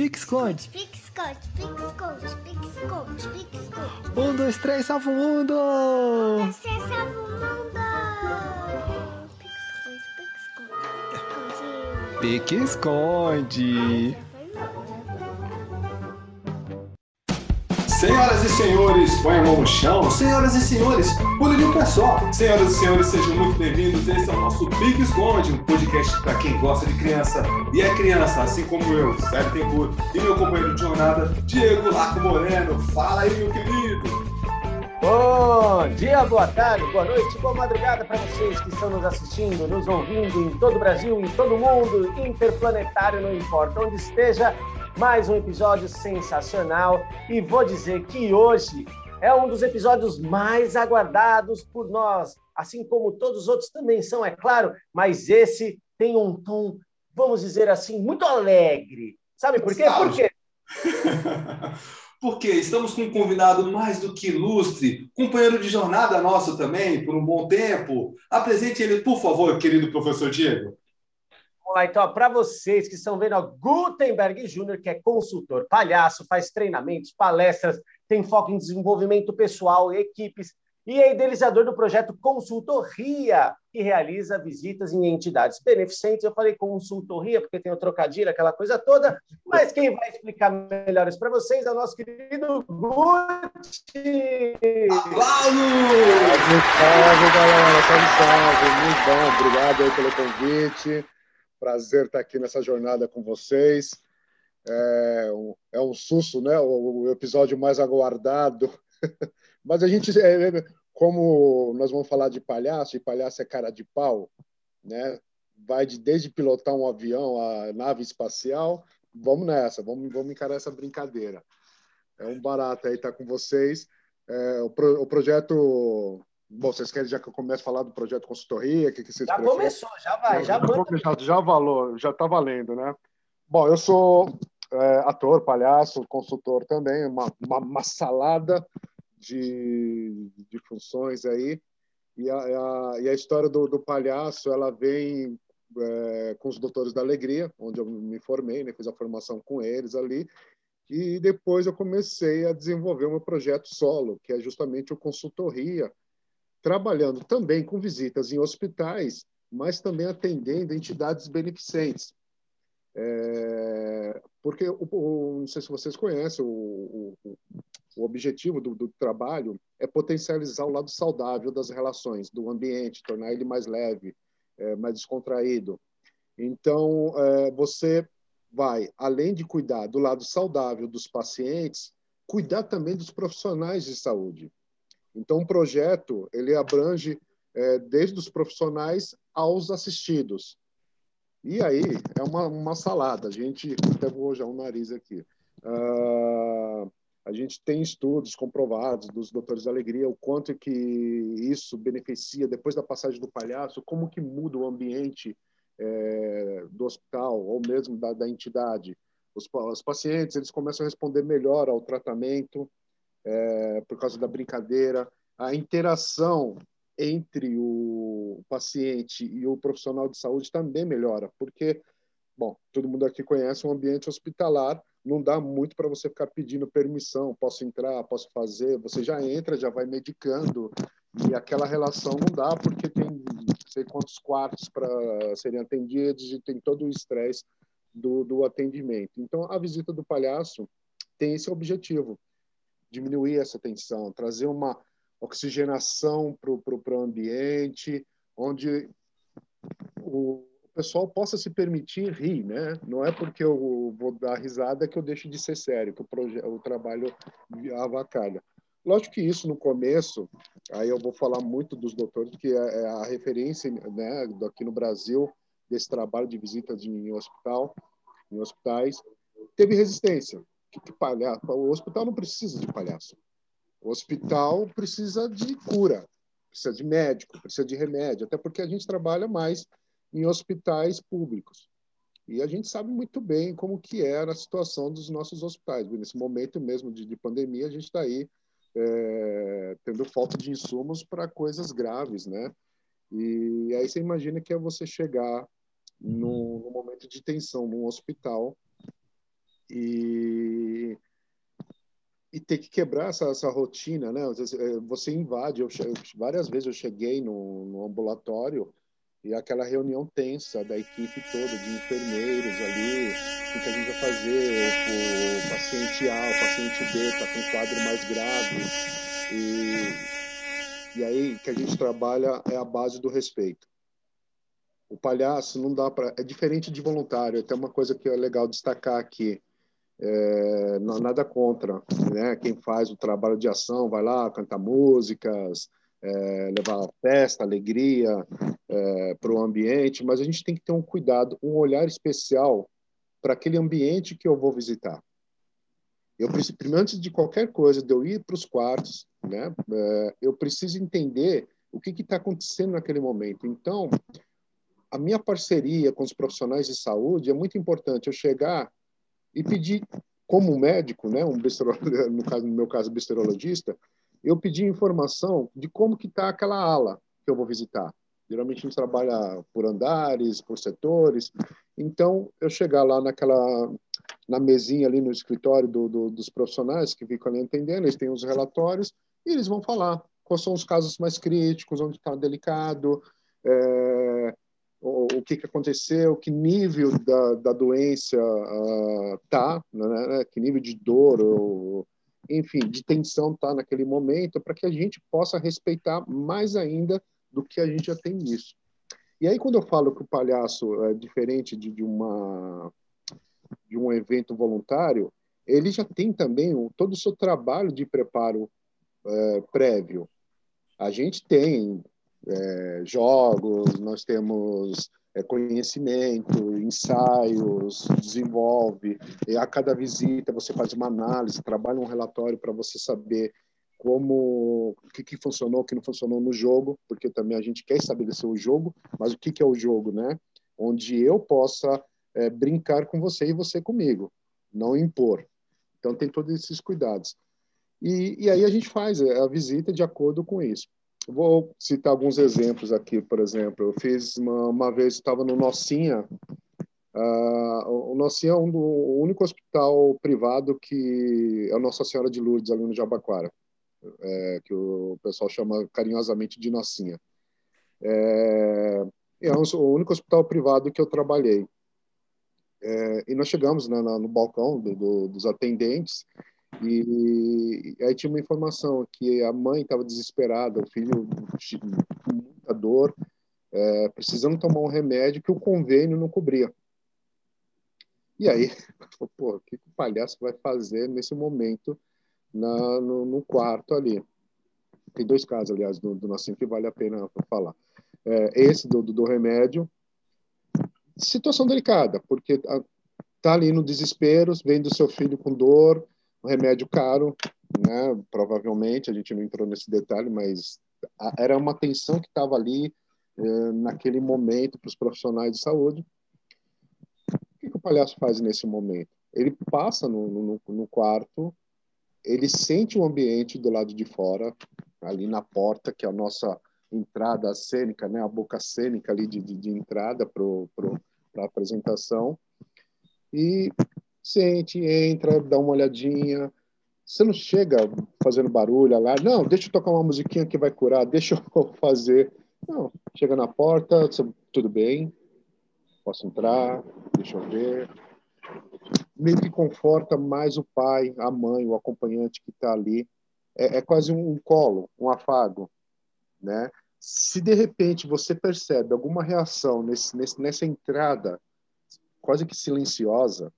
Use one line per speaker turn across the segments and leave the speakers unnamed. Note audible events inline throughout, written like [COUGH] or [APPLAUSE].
Pique-esconde.
Pique-esconde, pique-esconde, pique-esconde, pique-esconde.
Um, dois, três, salva o mundo!
Você salva o mundo! Pique-esconde, pique-esconde, pique-esconde.
Pique-esconde.
Senhoras e senhores, põe a mão no chão. Senhoras e senhores, pule de um pé só. Senhoras e senhores, sejam muito bem-vindos. Esse é o nosso Pique Esconde, um podcast para quem gosta de criança e é criança, assim como eu, Sérgio Tencourt, e meu companheiro de jornada, Diego Laco Moreno. Fala aí, meu querido.
Bom dia, boa tarde, boa noite, boa madrugada para vocês que estão nos assistindo, nos ouvindo em todo o Brasil, em todo o mundo, interplanetário, não importa onde esteja. Mais um episódio sensacional e vou dizer que hoje é um dos episódios mais aguardados por nós, assim como todos os outros também são, é claro, mas esse tem um tom, vamos dizer assim, muito alegre. Sabe por quê? Por quê? [LAUGHS]
Porque estamos com um convidado mais do que ilustre, companheiro de jornada nosso também, por um bom tempo. Apresente ele, por favor, querido professor Diego.
Vamos lá, então, para vocês que estão vendo, ó, Gutenberg Júnior, que é consultor, palhaço, faz treinamentos, palestras, tem foco em desenvolvimento pessoal, equipes, e é idealizador do projeto Consultoria, que realiza visitas em entidades beneficentes. Eu falei consultoria, porque tem o trocadilho, aquela coisa toda, mas quem vai explicar melhor isso para vocês é o nosso querido Guti!
Aplausos!
Salve, galera, salve, salve. Muito bom, obrigado aí pelo convite. Prazer estar aqui nessa jornada com vocês. É um, é um susto, né? O, o episódio mais aguardado. [LAUGHS] Mas a gente, é, como nós vamos falar de palhaço, e palhaço é cara de pau, né? Vai de, desde pilotar um avião a nave espacial. Vamos nessa, vamos, vamos encarar essa brincadeira. É um barato aí estar com vocês. É, o, pro, o projeto Bom, vocês querem já que eu comece a falar do projeto consultoria? O que, que vocês
Já
preferem?
começou, já vai, já
já,
manda.
já, já valor, já está valendo, né? Bom, eu sou é, ator, palhaço, consultor também, uma, uma, uma salada de, de funções aí. E a, a, e a história do, do palhaço, ela vem é, com os Doutores da Alegria, onde eu me formei, né? fiz a formação com eles ali. E depois eu comecei a desenvolver o meu projeto solo, que é justamente o Consultoria, trabalhando também com visitas em hospitais, mas também atendendo entidades beneficentes. É, porque, o, o, não sei se vocês conhecem, o, o, o objetivo do, do, trabalho é potencializar o lado saudável das relações, do ambiente, tornar ele mais leve, é, mais descontraído. Então, é, você vai, além de cuidar do lado saudável dos pacientes, cuidar também dos profissionais de saúde. Então, o projeto ele abrange é, desde os profissionais aos assistidos. E aí é uma, uma salada. A gente até vou já o nariz aqui. Uh, a gente tem estudos comprovados dos doutores da alegria o quanto que isso beneficia depois da passagem do palhaço, como que muda o ambiente é, do hospital ou mesmo da, da entidade. Os, os pacientes eles começam a responder melhor ao tratamento é, por causa da brincadeira, a interação entre o paciente e o profissional de saúde também melhora, porque, bom, todo mundo aqui conhece um ambiente hospitalar, não dá muito para você ficar pedindo permissão, posso entrar, posso fazer, você já entra, já vai medicando, e aquela relação não dá porque tem não sei quantos quartos para serem atendidos e tem todo o estresse do, do atendimento. Então, a visita do palhaço tem esse objetivo, diminuir essa tensão, trazer uma oxigenação para o ambiente, onde o pessoal possa se permitir rir, né? Não é porque eu vou dar risada que eu deixo de ser sério, que o, o trabalho avacalha. Lógico que isso no começo, aí eu vou falar muito dos doutores, que é, é a referência, né, aqui no Brasil desse trabalho de visitas em hospital, em hospitais, teve resistência. Que, palhaço? O hospital não precisa de palhaço. O hospital precisa de cura, precisa de médico, precisa de remédio, até porque a gente trabalha mais em hospitais públicos. E a gente sabe muito bem como que é a situação dos nossos hospitais. Nesse momento mesmo de, de pandemia, a gente está aí é, tendo falta de insumos para coisas graves, né? E aí você imagina que é você chegar no, no momento de tensão num hospital e e ter que quebrar essa, essa rotina, né? É, você invade. Eu, várias vezes eu cheguei no, no ambulatório e aquela reunião tensa da equipe toda, de enfermeiros ali, o que a gente vai fazer, o, paciente A, o paciente B está com um quadro mais grave. E, e aí que a gente trabalha é a base do respeito. O palhaço não dá para. É diferente de voluntário, até uma coisa que é legal destacar aqui. É, não, nada contra, né? Quem faz o trabalho de ação vai lá cantar músicas, é, levar festa, alegria é, para o ambiente, mas a gente tem que ter um cuidado, um olhar especial para aquele ambiente que eu vou visitar. Eu preciso, antes de qualquer coisa, de eu ir para os quartos, né? É, eu preciso entender o que está acontecendo naquele momento. Então, a minha parceria com os profissionais de saúde é muito importante. Eu chegar e pedir, como médico, né, um [LAUGHS] no, caso, no meu caso, besterologista, eu pedi informação de como que está aquela ala que eu vou visitar. Geralmente a gente trabalha por andares, por setores. Então, eu chegar lá naquela na mesinha ali no escritório do, do, dos profissionais que ficam ali entendendo, eles têm os relatórios e eles vão falar quais são os casos mais críticos, onde está delicado, é, o, que, que aconteceu, que nível da, da doença uh, tá, né, né, que nível de dor, ou, enfim, de tensão tá naquele momento, para que a gente possa respeitar mais ainda do que a gente já tem nisso. E aí quando eu falo que o palhaço é diferente de, de uma de um evento voluntário, ele já tem também o, todo o seu trabalho de preparo é, prévio. A gente tem é, jogos, nós temos é, conhecimento, ensaios, desenvolve. E a cada visita você faz uma análise, trabalha um relatório para você saber como o que, que funcionou, o que não funcionou no jogo, porque também a gente quer estabelecer o jogo, mas o que, que é o jogo, né? Onde eu possa é, brincar com você e você comigo, não impor. Então tem todos esses cuidados. E, e aí a gente faz a visita de acordo com isso. Vou citar alguns exemplos aqui, por exemplo. Eu fiz uma, uma vez, estava no Nocinha. Uh, o Nocinha é um do, o único hospital privado que é Nossa Senhora de Lourdes, ali no Jabaquara, é, que o pessoal chama carinhosamente de Nocinha. É, é o único hospital privado que eu trabalhei. É, e nós chegamos né, no balcão do, do, dos atendentes e, aí tinha uma informação que a mãe estava desesperada, o filho com muita dor, é, precisando tomar um remédio que o convênio não cobria. E aí, [LAUGHS] pô, o que o palhaço vai fazer nesse momento na, no, no quarto ali? Tem dois casos, aliás, do, do Nassim que vale a pena falar. É, esse do, do, do remédio, situação delicada, porque tá ali no desespero, vendo seu filho com dor, um remédio caro, né? Provavelmente a gente não entrou nesse detalhe, mas era uma tensão que estava ali eh, naquele momento para os profissionais de saúde. O que, que, o palhaço faz nesse momento? Ele passa no, no, no quarto, ele sente o ambiente do lado de fora, ali na porta, que é a nossa entrada cênica, né? A boca cênica ali de, de, de entrada para a apresentação. E sente, entra, dá uma olhadinha. Você não chega fazendo barulho, lá, não, deixa eu tocar uma musiquinha que vai curar, deixa eu [LAUGHS] fazer. Não, chega na porta, tudo bem, posso entrar, deixa eu ver. Meio que conforta mais o pai, a mãe, o acompanhante que está ali. É, é, quase um colo, um afago, né? Se de repente você percebe alguma reação nesse, nesse, nessa entrada quase que silenciosa,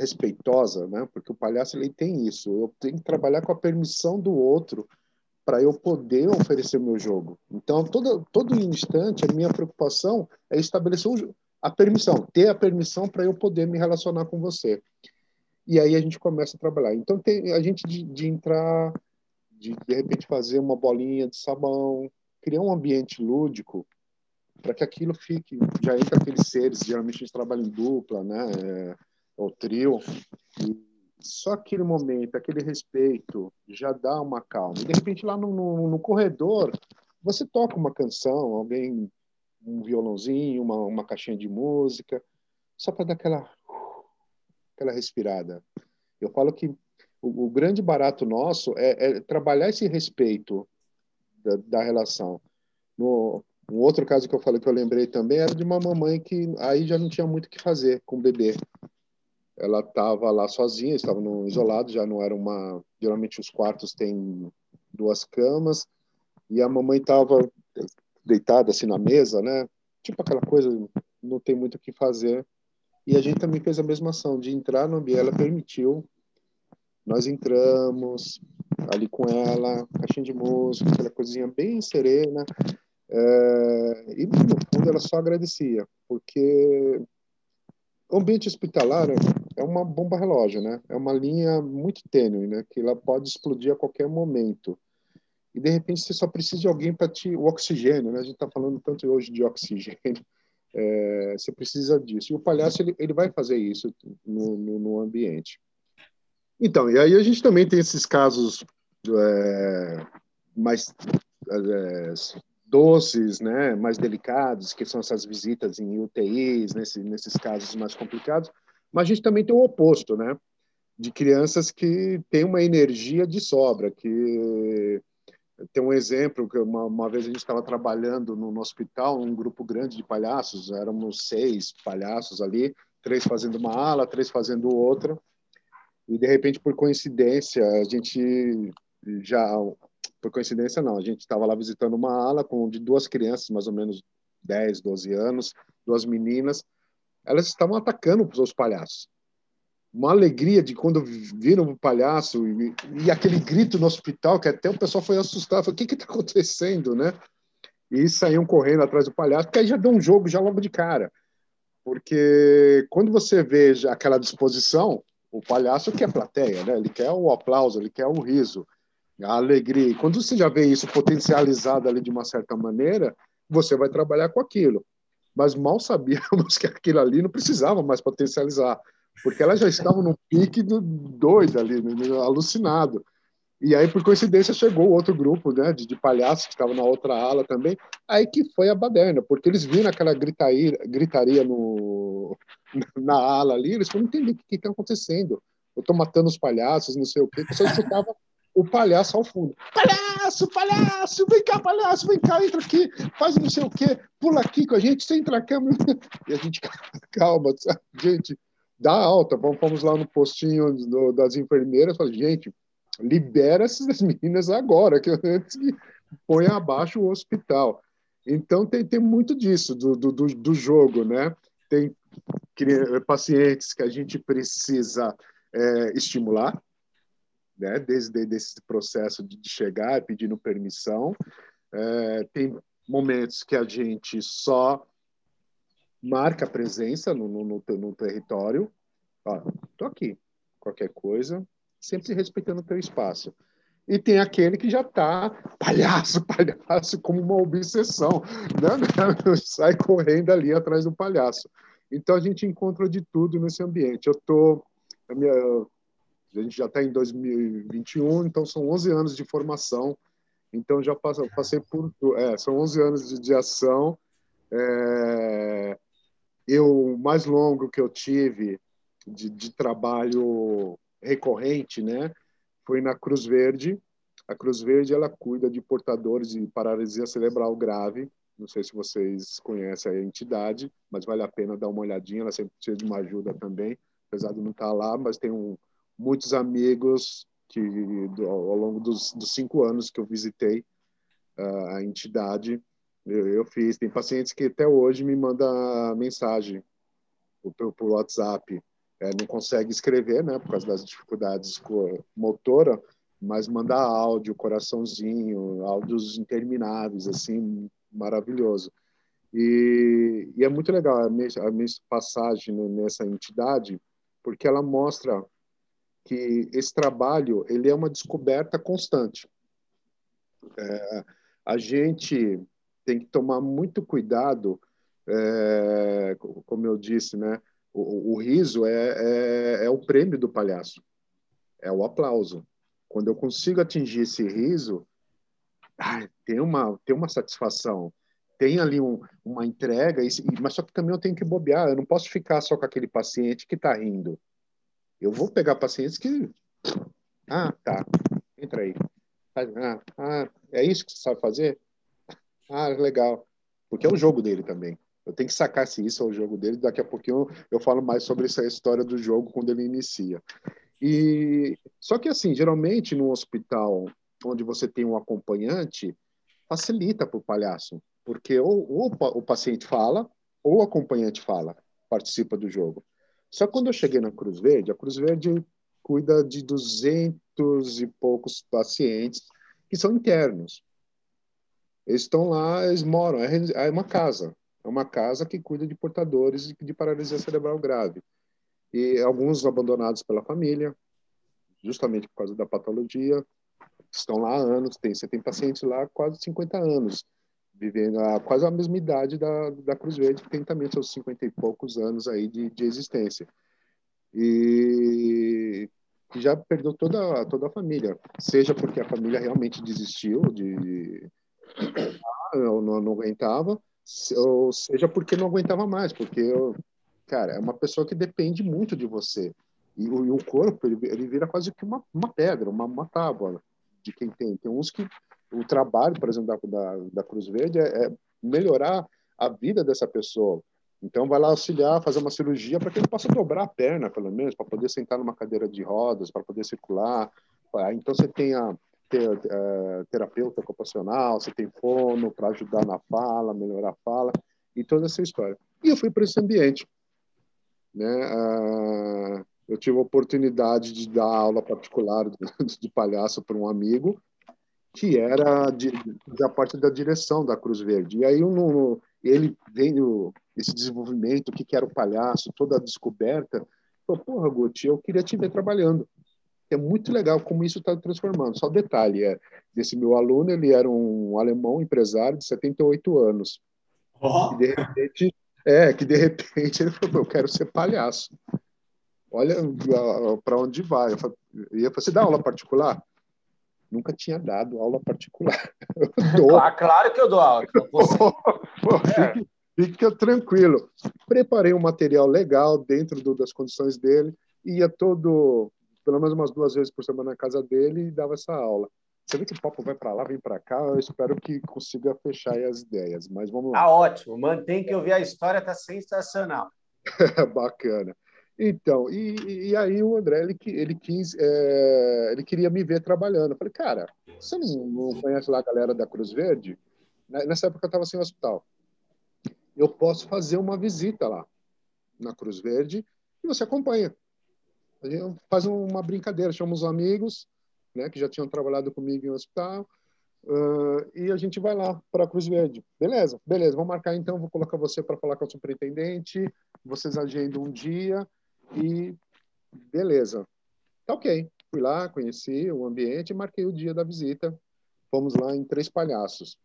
respeitosa, né? Porque o palhaço ele tem isso. Eu tenho que trabalhar com a permissão do outro para eu poder oferecer meu jogo. Então, todo todo instante, a minha preocupação é estabelecer a permissão, ter a permissão para eu poder me relacionar com você. E aí a gente começa a trabalhar. Então, tem a gente de, de entrar, de de repente fazer uma bolinha de sabão, criar um ambiente lúdico para que aquilo fique. Já entra aqueles seres, geralmente a gente trabalha em dupla, né? É, o trio, e só aquele momento, aquele respeito, já dá uma calma. E de repente, lá no, no, no corredor, você toca uma canção, alguém, um violãozinho, uma, uma caixinha de música, só para dar aquela aquela respirada. Eu falo que o, o grande barato nosso é, é, trabalhar esse respeito da, da relação. No, um outro caso que eu falei que eu lembrei também era de uma mamãe que aí já não tinha muito o que fazer com o bebê. Ela estava lá sozinha, estava no isolado, já não era uma. Geralmente os quartos têm duas camas e a mamãe estava deitada assim na mesa, né? Tipo aquela coisa, não tem muito o que fazer. E a gente também fez a mesma ação de entrar no ambiente. Ela permitiu, nós entramos ali com ela, caixinha de música, aquela coisinha bem serena. É, e no fundo ela só agradecia, porque o ambiente hospitalar é uma bomba relógio, né? É uma linha muito tênue, né? Que ela pode explodir a qualquer momento. E de repente você só precisa de alguém para te o oxigênio, né? A gente está falando tanto hoje de oxigênio. [LAUGHS] É, você precisa disso. E o palhaço ele, ele vai fazer isso no, no, no ambiente. Então, e aí a gente também tem esses casos é, mais é, doces, né, mais delicados, que são essas visitas em UTIs, nesse, nesses casos mais complicados, mas a gente também tem o oposto, né, de crianças que têm uma energia de sobra, que tem um exemplo que uma, uma vez a gente estava trabalhando no, hospital, um grupo grande de palhaços, éramos seis palhaços ali, três fazendo uma ala, três fazendo outra, e de repente por coincidência a gente já por coincidência não, a gente estava lá visitando uma ala com de duas crianças, mais ou menos 10, 12 anos, duas meninas, elas estavam atacando os palhaços. Uma alegria de quando viram o palhaço e, e, aquele grito no hospital que até o pessoal foi assustado, falou, o que está acontecendo, né? E saíam correndo atrás do palhaço, porque aí já deu um jogo já logo de cara. Porque quando você vê aquela disposição, o palhaço quer plateia, né? Ele quer o aplauso, ele quer o riso a alegria. E quando você já vê isso potencializado ali de uma certa maneira, você vai trabalhar com aquilo. Mas mal sabíamos [LAUGHS] que aquilo ali não precisava mais potencializar, porque ela já estava no pique do doido ali, alucinado. E aí, por coincidência, chegou outro grupo né, de, de palhaços que estava na outra ala também, aí que foi a baderna, porque eles viram aquela gritaria, gritaria no, [LAUGHS] na ala ali, eles foram entender o que está acontecendo. Eu estou matando os palhaços, não sei o quê, só escutava o palhaço ao fundo. Palhaço, palhaço, vem cá, palhaço, vem cá, entra aqui, faz não sei o quê, pula aqui com a gente, você entra a câmera. [LAUGHS] E a gente, calma, gente, dá alta, vamos lá no postinho do, das enfermeiras, fala, gente, libera essas meninas agora, que antes que põe abaixo o hospital. Então tem, tem muito disso, do, do, do jogo, né? Tem pacientes que a gente precisa é, estimular, né, desde esse processo de chegar pedindo permissão. É, tem momentos que a gente só marca a presença no, no, no, no território. Estou aqui, qualquer coisa, sempre respeitando o teu espaço. E tem aquele que já está palhaço, [LAUGHS] palhaço, como uma obsessão, né? [LAUGHS] sai correndo ali atrás do palhaço. Então a gente encontra de tudo nesse ambiente. Eu tô, minha, a gente já está em 2021, então são 11 anos de formação. Então já passei por. É, são 11 anos de, de ação. É, eu, o mais longo que eu tive de, de trabalho recorrente, né, foi na Cruz Verde. A Cruz Verde ela cuida de portadores de paralisia cerebral grave. Não sei se vocês conhecem a entidade, mas vale a pena dar uma olhadinha. Ela sempre precisa de uma ajuda também, apesar de não estar lá, mas tem um, muitos amigos que ao longo dos, dos, cinco anos que eu visitei uh, a entidade eu, eu, fiz. Tem pacientes que até hoje me mandam mensagem por, por WhatsApp. É, não consegue escrever né por causa das dificuldades motora mas manda áudio coraçãozinho áudios intermináveis assim maravilhoso. E, e é muito legal a minha, a minha passagem nessa entidade porque ela mostra que esse trabalho ele é uma descoberta constante. É, a gente tem que tomar muito cuidado, é, como eu disse, né? O, o riso é, é, é, o prêmio do palhaço, é o aplauso. Quando eu consigo atingir esse riso, ah, tem uma tem uma satisfação, tem ali um, uma entrega, mas só que também eu tenho que bobear, eu não posso ficar só com aquele paciente que está rindo Eu vou pegar pacientes que. Ah, tá. Entra aí. Ah, ah, é isso que você sabe fazer? Ah, legal. Porque é o jogo dele também. Eu tenho que sacar se isso é o jogo dele. Daqui a pouquinho eu falo mais sobre essa história do jogo quando ele inicia. E só que assim, geralmente no hospital onde você tem um acompanhante, facilita para o palhaço, porque ou, ou, o paciente fala ou o acompanhante fala, participa do jogo. Só que quando eu cheguei na Cruz Verde, a Cruz Verde cuida de duzentos e poucos pacientes que são internos. Eles estão lá, eles moram, é, é uma casa, é uma casa que cuida de portadores de paralisia cerebral grave. E alguns abandonados pela família, justamente por causa da patologia, estão lá há anos, tem, você tem pacientes lá há quase 50 anos, vivendo a quase a mesma idade da, da Cruz Verde, que tem também seus 50 e poucos anos aí de, de existência. E já perdeu toda, toda a família, seja porque a família realmente desistiu de, não, não, não aguentava, ou seja porque não aguentava mais, porque, cara, é uma pessoa que depende muito de você. E o, e o corpo, ele, ele vira quase que uma, uma pedra, uma, uma tábua de quem tem. Tem uns que o trabalho, por exemplo, da, da, da Cruz Verde é, é melhorar a vida dessa pessoa. Então, vai lá auxiliar, fazer uma cirurgia para que ele possa dobrar a perna, pelo menos, para poder sentar numa cadeira de rodas, para poder circular. Então, você tem a, ter, uh, terapeuta ocupacional, você tem fono para ajudar na fala, melhorar a fala, e toda essa história. E eu fui para esse ambiente. Né? Uh, eu tive a oportunidade de dar aula particular [LAUGHS] de palhaço para um amigo, que era de, da parte da direção da Cruz Verde. E aí no, ele vendo esse desenvolvimento, o que, que era o palhaço, toda a descoberta, falou, porra, Guti, eu queria te ver trabalhando é muito legal como isso está transformando. Só detalhe, é, desse meu aluno, ele era um alemão empresário de 78 anos. Oh. de repente, é, que de repente ele falou, eu quero ser palhaço. Olha para onde vai. Eu falei, você dá aula particular? Nunca tinha dado aula particular. [LAUGHS]
Ah, [LAUGHS] claro que eu dou aula. [LAUGHS]
é. fique, fique tranquilo. Preparei um material legal dentro do, das condições dele. Ia todo pelo menos umas duas vezes por semana na casa dele e dava essa aula. Você vê que o papo vai para lá, vem para cá, eu espero que consiga fechar as ideias, mas vamos lá.
Tá ótimo, mantém que eu vi a história, tá sensacional.
Bacana. Então, e, e, aí o André, ele, ele quis, é, ele queria me ver trabalhando. Eu falei, cara, você não, não conhece lá a galera da Cruz Verde? Nessa época eu estava sem hospital. Eu posso fazer uma visita lá na Cruz Verde e você acompanha. A gente faz uma brincadeira, chama os amigos, né, que já tinham trabalhado comigo em hospital, uh, e a gente vai lá para a Cruz Verde. Beleza, beleza, vamos marcar então, vou colocar você para falar com o superintendente, vocês agendam um dia e beleza. Tá ok. Fui lá, conheci o ambiente marquei o dia da visita. Fomos lá em Três Palhaços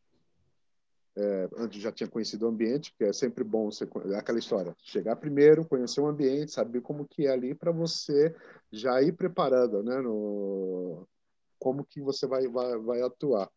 é, antes já tinha conhecido o ambiente, que é sempre bom você, aquela história, chegar primeiro, conhecer o ambiente, saber como que é ali para você já ir preparando, né, no como que você vai vai, vai atuar.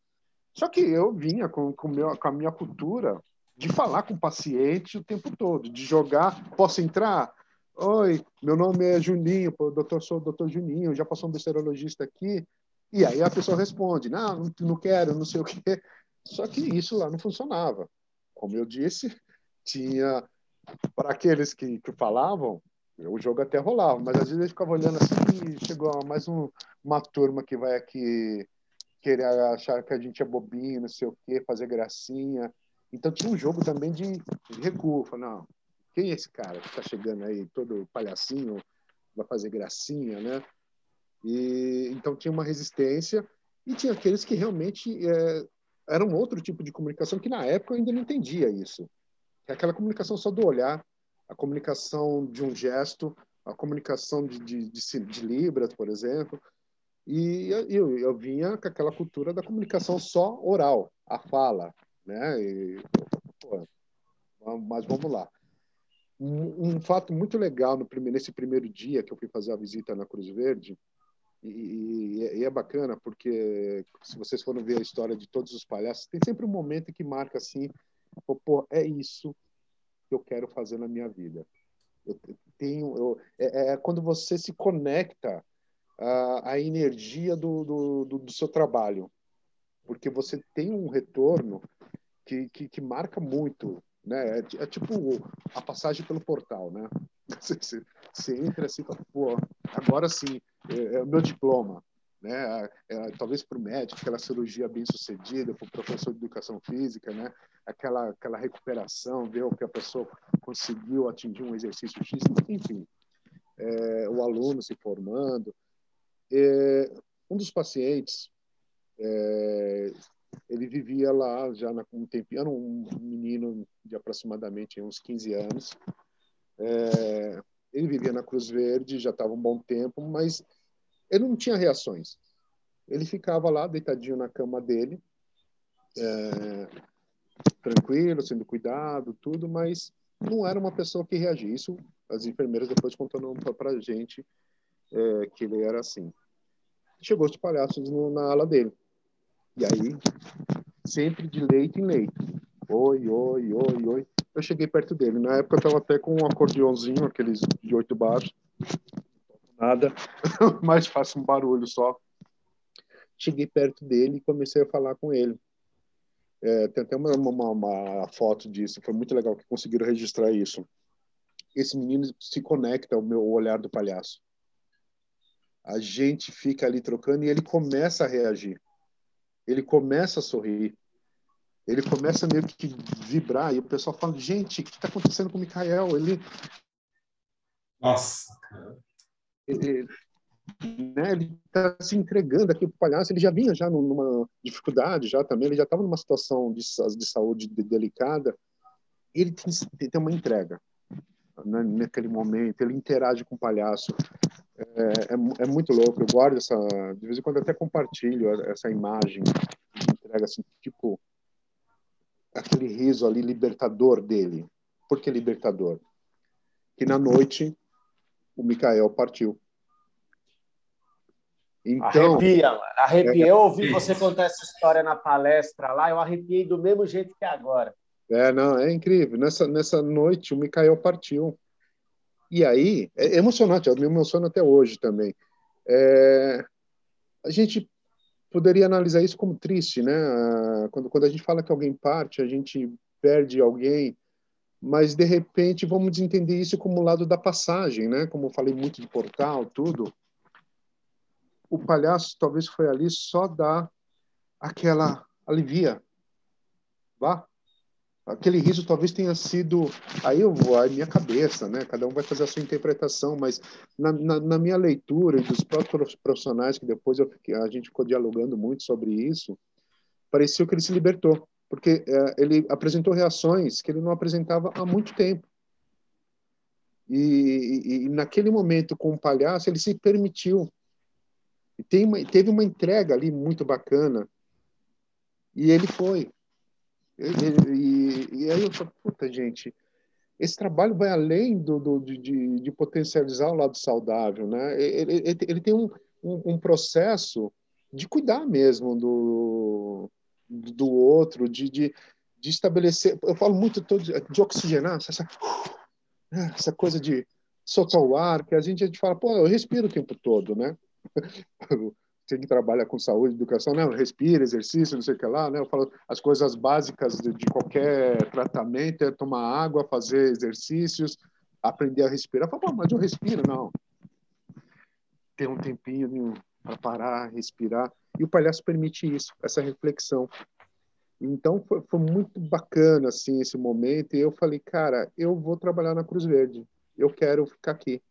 Só que eu vinha com, com, meu, com a minha cultura de falar com o paciente o tempo todo, de jogar, posso entrar? Oi, meu nome é Juninho, pô, doutor, sou o doutor Juninho, já passou um besteirologista aqui. E aí a pessoa responde, não, não quero, não sei o quê. Só que isso lá não funcionava. Como eu disse, tinha para aqueles que, que falavam, o jogo até rolava, mas às vezes ele ficava olhando assim e chegou mais um, uma turma que vai aqui querer achar que a gente é bobinho, não sei o quê, fazer gracinha. Então tinha um jogo também de, de recuo. Não, quem é esse cara que está chegando aí todo palhacinho, vai fazer gracinha, né? E então tinha uma resistência e tinha aqueles que realmente é, era um outro tipo de comunicação que na época eu ainda não entendia isso. É aquela comunicação só do olhar, a comunicação de um gesto, a comunicação de, de, de, de libras, por exemplo. E eu, eu vinha com aquela cultura da comunicação só oral, a fala, né? E, pô, mas vamos lá. Um, um, fato muito legal primeiro, nesse primeiro dia que eu fui fazer a visita na Cruz Verde e, e, é bacana porque se vocês forem ver a história de todos os palhaços, tem sempre um momento que marca assim, pô, é isso que eu quero fazer na minha vida. Eu tenho, eu, é, é, quando você se conecta à energia do, do, do, do, seu trabalho, porque você tem um retorno que, que, que marca muito, né? É, é, tipo a passagem pelo portal, né? [LAUGHS] Você, você entra assim, pô, agora sim, é, é o meu diploma, né? É, talvez para o médico, aquela cirurgia bem sucedida, para o professor de educação física, né? Aquela, aquela recuperação, ver o que a pessoa conseguiu atingir um exercício X, enfim, é, o aluno se formando. É, um dos pacientes, é, ele vivia lá já há um tempinho, era um menino de aproximadamente uns 15 anos. É, ele vivia na Cruz Verde, já estava um bom tempo, mas ele não tinha reações. Ele ficava lá deitadinho na cama dele, é, tranquilo, sendo cuidado, tudo, mas não era uma pessoa que reagia. Isso as enfermeiras depois contaram para a gente é, que ele era assim. Chegou os palhaços no, na ala dele. E aí, sempre de leito em leito. Oi, oi, oi, oi. Eu cheguei perto dele. Na época eu estava até com um acordeãozinho, aqueles de oito baixos. Nada, [LAUGHS] mas faço um barulho só. Cheguei perto dele e comecei a falar com ele. É, tem até uma, uma, uma, foto disso, foi muito legal que conseguiram registrar isso. Esse menino se conecta ao meu olhar do palhaço. A gente fica ali trocando e ele começa a reagir. Ele começa a sorrir. Ele começa meio que vibrar e o pessoal fala: gente, o que está acontecendo com o Mikael? Ele.
Nossa, cara.
Ele, né, ele está se entregando aqui para o palhaço. Ele já vinha já numa dificuldade, já também. Ele já estava numa situação de, de saúde delicada. Ele tem, tem uma entrega né, naquele momento. Ele interage com o palhaço. É, é, é, muito louco. Eu guardo essa. De vez em quando até compartilho essa imagem entrega, assim, tipo aquele riso ali libertador dele. Por que libertador? Que na noite o Mikael partiu.
Então, Arrepia, mano. Arrepiei. É, eu ouvi você contar essa história na palestra lá, eu arrepiei do mesmo jeito que agora.
É, não, é incrível. Nessa, nessa noite, o Mikael partiu. E aí, é emocionante, eu me emociono até hoje também. É, a gente poderia analisar isso como triste, né? Quando, quando a gente fala que alguém parte, a gente perde alguém, mas de repente vamos entender isso como o lado da passagem, né? Como eu falei muito de portal, tudo o palhaço talvez foi ali só dar aquela alivia. Vá. Aquele riso talvez tenha sido. Aí eu vou, a minha cabeça, né? Cada um vai fazer a sua interpretação, mas na, na, na minha leitura e dos próprios profissionais, que depois eu, a gente ficou dialogando muito sobre isso, pareceu que ele se libertou, porque é, ele apresentou reações que ele não apresentava há muito tempo. E, e, e, naquele momento, com o palhaço, ele se permitiu e tem uma, teve uma entrega ali muito bacana. E ele foi. E, e, aí eu falei, puta, gente, esse trabalho vai além do, do de, de, potencializar o lado saudável, né? Ele, ele, ele tem um, um, um, processo de cuidar mesmo do, do outro, de, de, de estabelecer. Eu falo muito todo, de oxigenar, essa, essa coisa de soltar o ar, que a gente, a gente fala, pô, eu respiro o tempo todo, né? [LAUGHS] Quem trabalha com saúde, educação, não, respira, exercício, não sei o que lá, né? Eu falo as coisas básicas de, de qualquer tratamento é tomar água, fazer exercícios, aprender a respirar. Eu falo, mas eu respiro, não. Ter um tempinho para parar, respirar. E o palhaço permite isso, essa reflexão. Então foi, foi, muito bacana assim esse momento e eu falei, cara, eu vou trabalhar na Cruz Verde. Eu quero ficar aqui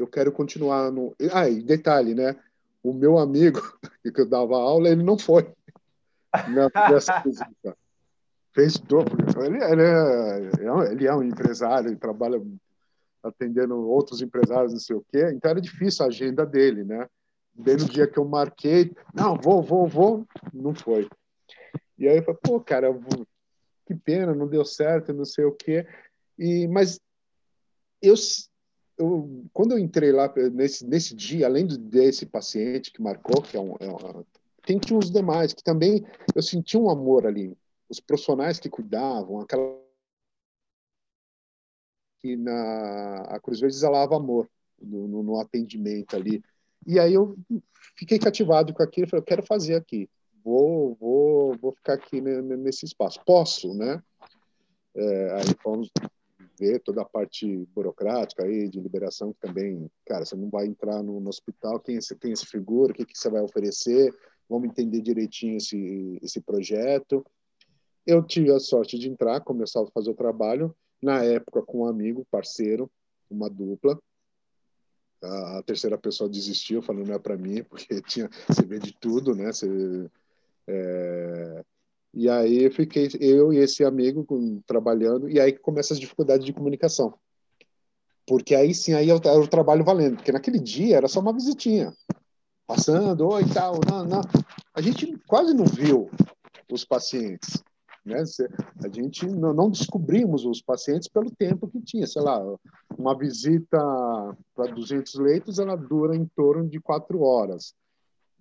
eu quero continuar no. Ah, e detalhe, né? O meu amigo [LAUGHS] que eu dava aula, ele não foi nessa [LAUGHS] visita. Fez dobro. Ele, ele, é, ele é um empresário, ele trabalha atendendo outros empresários, não sei o quê. Então era difícil a agenda dele, né? Bem no dia que eu marquei, não, vou, vou, vou, não foi. E aí eu falei, pô, cara, que pena, não deu certo, não sei o quê. E, mas eu eu, quando eu entrei lá nesse, nesse dia, além desse paciente que marcou, que é um, é um tem tinha os demais que também eu senti um amor ali, os profissionais que cuidavam, aquela que na a Cruz Verde exalava amor no, no, no atendimento ali. E aí eu fiquei cativado com aquilo, falei, eu quero fazer aqui, vou, vou, vou ficar aqui nesse espaço. Posso, né? É, aí fomos ver toda a parte burocrática aí de liberação que também, cara, você não vai entrar no, no hospital, quem você tem esse figura, o que, que você vai oferecer, vamos entender direitinho esse, esse projeto. Eu tive a sorte de entrar, começar a fazer o trabalho, na época com um amigo, parceiro, uma dupla, a terceira pessoa desistiu, falando não é para mim, [LAUGHS] porque tinha, você vê de tudo, né? Você, é... E aí eu fiquei, eu e esse amigo trabalhando, e aí começa as dificuldades de comunicação. Porque aí sim, aí era o trabalho valendo, porque naquele dia era só uma visitinha, passando, oi, tal, não, não. A gente quase não viu os pacientes. Né? A gente não descobrimos os pacientes pelo tempo que tinha. Sei lá, uma visita para 200 leitos, ela dura em torno de quatro horas.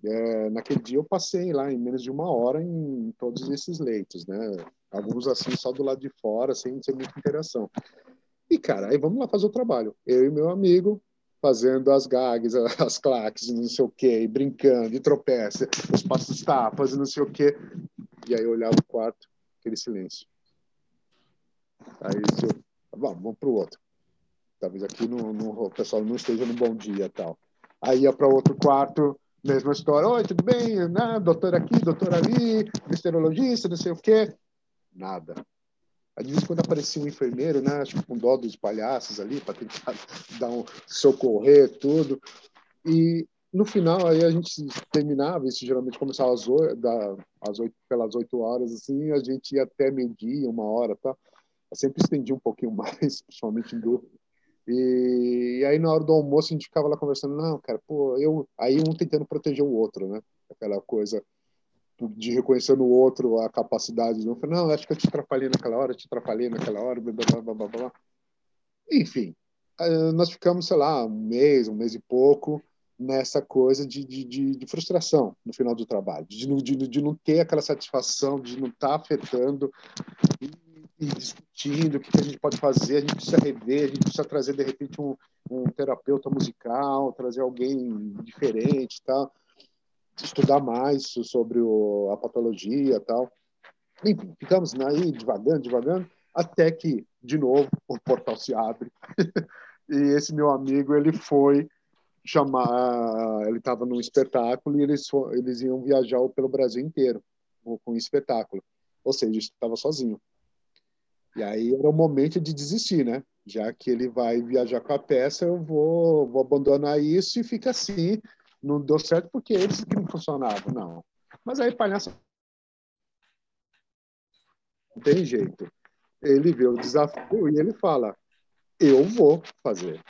É, naquele dia eu passei lá em menos de uma hora em todos esses leitos, né? Alguns assim só do lado de fora, sem, sem muita interação. E cara, aí vamos lá fazer o trabalho. Eu e meu amigo fazendo as gags, [LAUGHS] as claques, não sei o quê, brincando, e tropeça, os passos tapas, não sei o quê. E aí eu olhava o quarto, aquele silêncio. Aí eu, vamos, vamos o outro. Talvez aqui no, no, o pessoal não esteja no bom dia tal. Aí ia para outro quarto, mesma história. Oi, tudo bem? Né? Doutor aqui, doutor ali, esterologista, não sei o quê. Nada. Aí, de vez em quando aparecia um enfermeiro, né? Acho que com dó dos palhaços ali, para tentar [LAUGHS] dar um socorrer, tudo. E no final, aí a gente terminava, isso geralmente começava às oito, da, às pelas oito horas, assim, a gente ia até meio-dia, uma hora, tá? Eu sempre estendi um pouquinho [LAUGHS] mais, principalmente dor. E, e, aí, na hora do almoço, a gente ficava lá conversando, não, cara, pô, eu... Aí um tentando proteger o outro, né? Aquela coisa de reconhecer no outro a capacidade. Não, falei, não, acho que eu te atrapalhei naquela hora, te atrapalhei naquela hora, blá, blá, blá, blá, blá. Enfim, nós ficamos, sei lá, um mês, um mês e pouco, nessa coisa de, de, de, frustração no final do trabalho, de, de, de não ter aquela satisfação, de não estar tá afetando e, discutindo o que, a gente pode fazer, a gente precisa rever, a gente precisa trazer de repente um, um terapeuta musical, trazer alguém diferente, tal, estudar mais sobre o, a patologia, tal. Enfim, ficamos aí devagando, devagando, até que de novo o portal se abre [LAUGHS] e esse meu amigo ele foi chamar, ele estava num espetáculo e eles, eles iam viajar pelo Brasil inteiro com espetáculo. Ou seja, estava sozinho. E aí era o momento de desistir, né? Já que ele vai viajar com a peça, eu vou, vou abandonar isso e fica assim. Não deu certo porque eles que não funcionavam, não. Mas aí palhaço não tem jeito. Ele vê o desafio e ele fala: eu vou fazer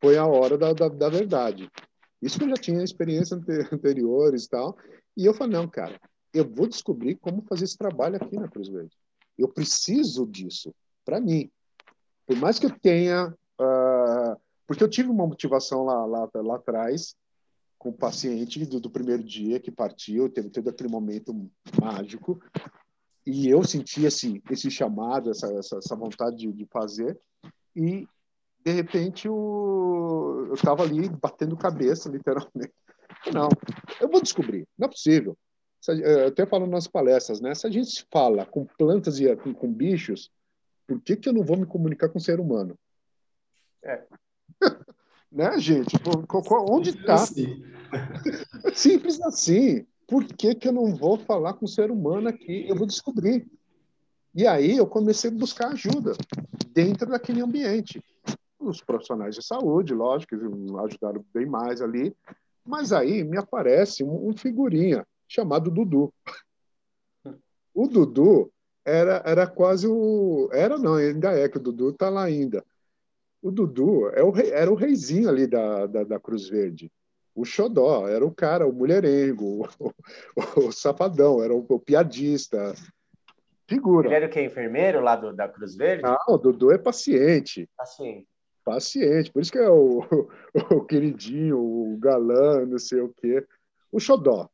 foi a hora da, da, da verdade. Isso que eu já tinha experiência anteriores e tal. E eu falei, não, cara, eu vou descobrir como fazer esse trabalho aqui na Cruz Verde. Eu preciso disso para mim. Por mais que eu tenha... Uh, porque eu tive uma motivação lá, lá, lá atrás, com o paciente do, do, primeiro dia que partiu, teve todo aquele momento mágico, e eu senti esse, esse chamado, essa, essa, essa vontade de, de fazer, e de repente eu estava ali batendo cabeça, literalmente. Não, eu vou descobrir, não é possível. Eu até falo nas palestras, né? Se a gente fala com plantas e com, bichos, por que, que eu não vou me comunicar com o ser humano? É. [LAUGHS] né, gente? Onde está? Assim. [LAUGHS] Simples assim. Por que, que eu não vou falar com o ser humano aqui? Eu vou descobrir. E aí eu comecei a buscar ajuda dentro daquele ambiente os profissionais de saúde, lógico, que ajudaram bem mais ali. Mas aí me aparece um, um figurinha chamado Dudu. O Dudu era, era quase o. Era não, ainda é que o Dudu está lá ainda. O Dudu é o rei, era o reizinho ali da, da, da, Cruz Verde. O Xodó era o cara, o mulherengo, o, o, o safadão, era o, o, piadista. Figura.
Ele era o que? Enfermeiro lá do, da Cruz Verde?
Não, o Dudu é paciente.
Paciente
paciente, por isso que é o, [LAUGHS] o queridinho, o galã, não sei o quê. O xodó,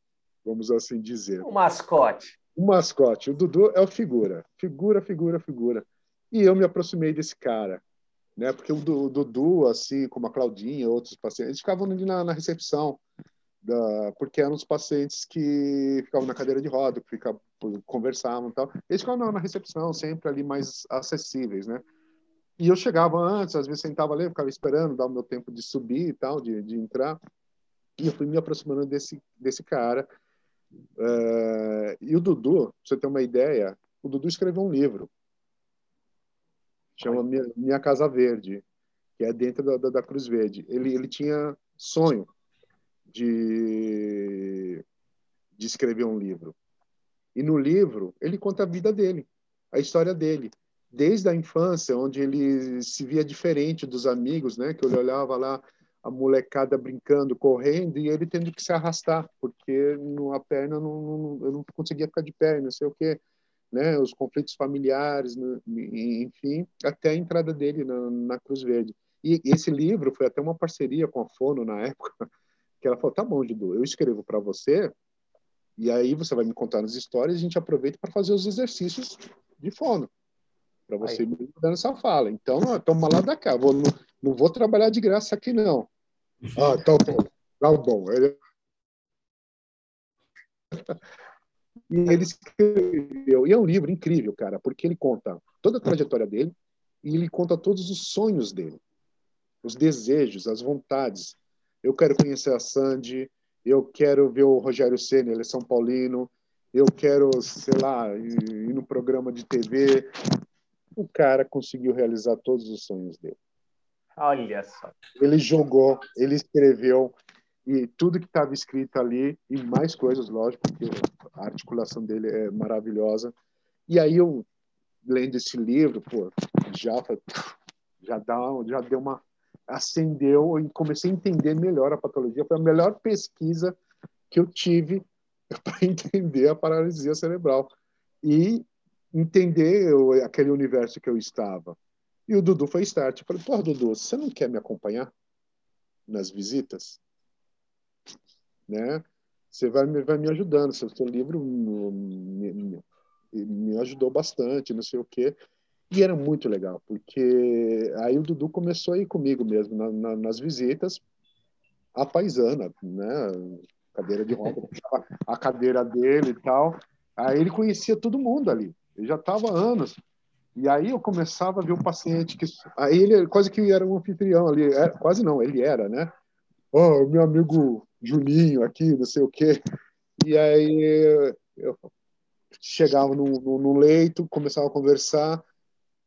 vamos assim dizer.
O mascote.
O mascote. O Dudu é o figura. Figura, figura, figura. E eu me aproximei desse cara. né? Porque o Dudu, assim como a Claudinha, outros pacientes, ficavam ali na, na recepção, da, porque eram os pacientes que ficavam na cadeira de roda, que ficavam, conversavam e tal. Eles ficavam na, na recepção, sempre ali mais acessíveis, né? E eu chegava antes, às vezes sentava ali, ficava esperando, dar o meu tempo de subir e tal, de, de entrar. E eu fui me aproximando desse, desse cara. Uh, e o Dudu, pra você ter uma ideia, o Dudu escreveu um livro. Chama Minha, Minha Casa Verde, que é dentro da, da, da Cruz Verde. Ele, ele tinha sonho de, de escrever um livro. E no livro, ele conta a vida dele, a história dele desde a infância, onde ele se via diferente dos amigos, né? Que ele olhava lá a molecada brincando, correndo e ele tendo que se arrastar, porque a perna não, não, eu não conseguia ficar de pé, não sei o quê, né? Os conflitos familiares, né? enfim, até a entrada dele na, na Cruz Verde. E esse livro foi até uma parceria com a Fono na época, [LAUGHS] que ela falou: tá bom, Dudu, eu escrevo para você, e aí você vai me contar as histórias e a gente aproveita para fazer os exercícios de fono para você Aí. me dando essa fala. Então, toma lá da cá. Vou, não, não, vou trabalhar de graça aqui, não. Ah, tá bom. Tá bom. Ele... [LAUGHS] E ele escreveu. E é um livro incrível, cara, porque ele conta toda a trajetória dele e ele conta todos os sonhos dele, os desejos, as vontades. Eu quero conhecer a Sandy, eu quero ver o Rogério Senna, ele é São Paulino, eu quero, sei lá, ir no programa de TV, o cara conseguiu realizar todos os sonhos dele.
Olha só.
Ele jogou, ele escreveu e tudo que estava escrito ali e mais coisas, lógico, porque a articulação dele é maravilhosa. E aí eu lendo esse livro, pô, já já dá, já deu uma acendeu e comecei a entender melhor a patologia. Foi a melhor pesquisa que eu tive [LAUGHS] para entender a paralisia cerebral. E entender aquele universo que eu estava. E o Dudu foi start. Eu falei, pô, Dudu, você não quer me acompanhar nas visitas? Né? Você vai, vai me ajudando. Seu, seu livro me, me, me ajudou bastante, não sei o quê. E era muito legal, porque aí o Dudu começou a ir comigo mesmo na, na, nas visitas, a paisana, né? Cadeira de roda, [LAUGHS] a cadeira dele e tal. Aí ele conhecia todo mundo ali. Ele já estava anos. E aí eu começava a ver o paciente que. Aí ele quase que era um anfitrião ali. É, quase não, ele era, né? Oh, meu amigo Juninho aqui, não sei o quê. E aí eu chegava no, no, no leito, começava a conversar,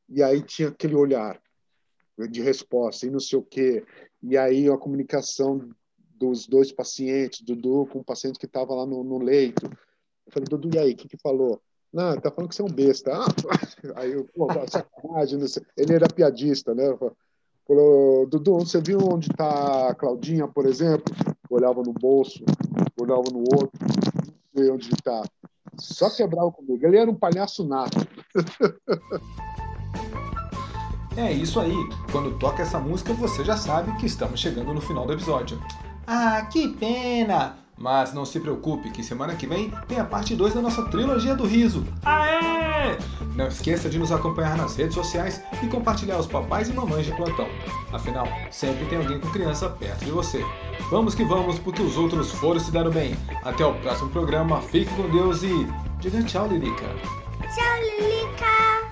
e aí tinha aquele olhar de resposta e não sei o quê. E aí a comunicação dos dois pacientes, Dudu com o paciente que estava lá no, no, leito. Eu falei, Dudu, e aí, o que, que falou? Não, tá falando que você é um besta. Ah, [LAUGHS] aí eu, pô, sacanagem, não sei. Ele era piadista, né? Falou, Dudu, você viu onde tá a Claudinha, por exemplo? Olhava no bolso, olhava no outro, não sei onde tá. Só quebrava comigo. Ele era um palhaço nato. [LAUGHS]
É isso aí. Quando toca essa música, você já sabe que estamos chegando no final do episódio. Ah, que pena! Mas não se preocupe que semana que vem tem a parte 2 da nossa trilogia do riso. Aê! Não esqueça de nos acompanhar nas redes sociais e compartilhar os papais e mamães de plantão. Afinal, sempre tem alguém com criança perto de você. Vamos que vamos, porque os outros foram se dar bem. Até o próximo programa, fique com Deus e diga tchau, Lilica.
Tchau, Lilica.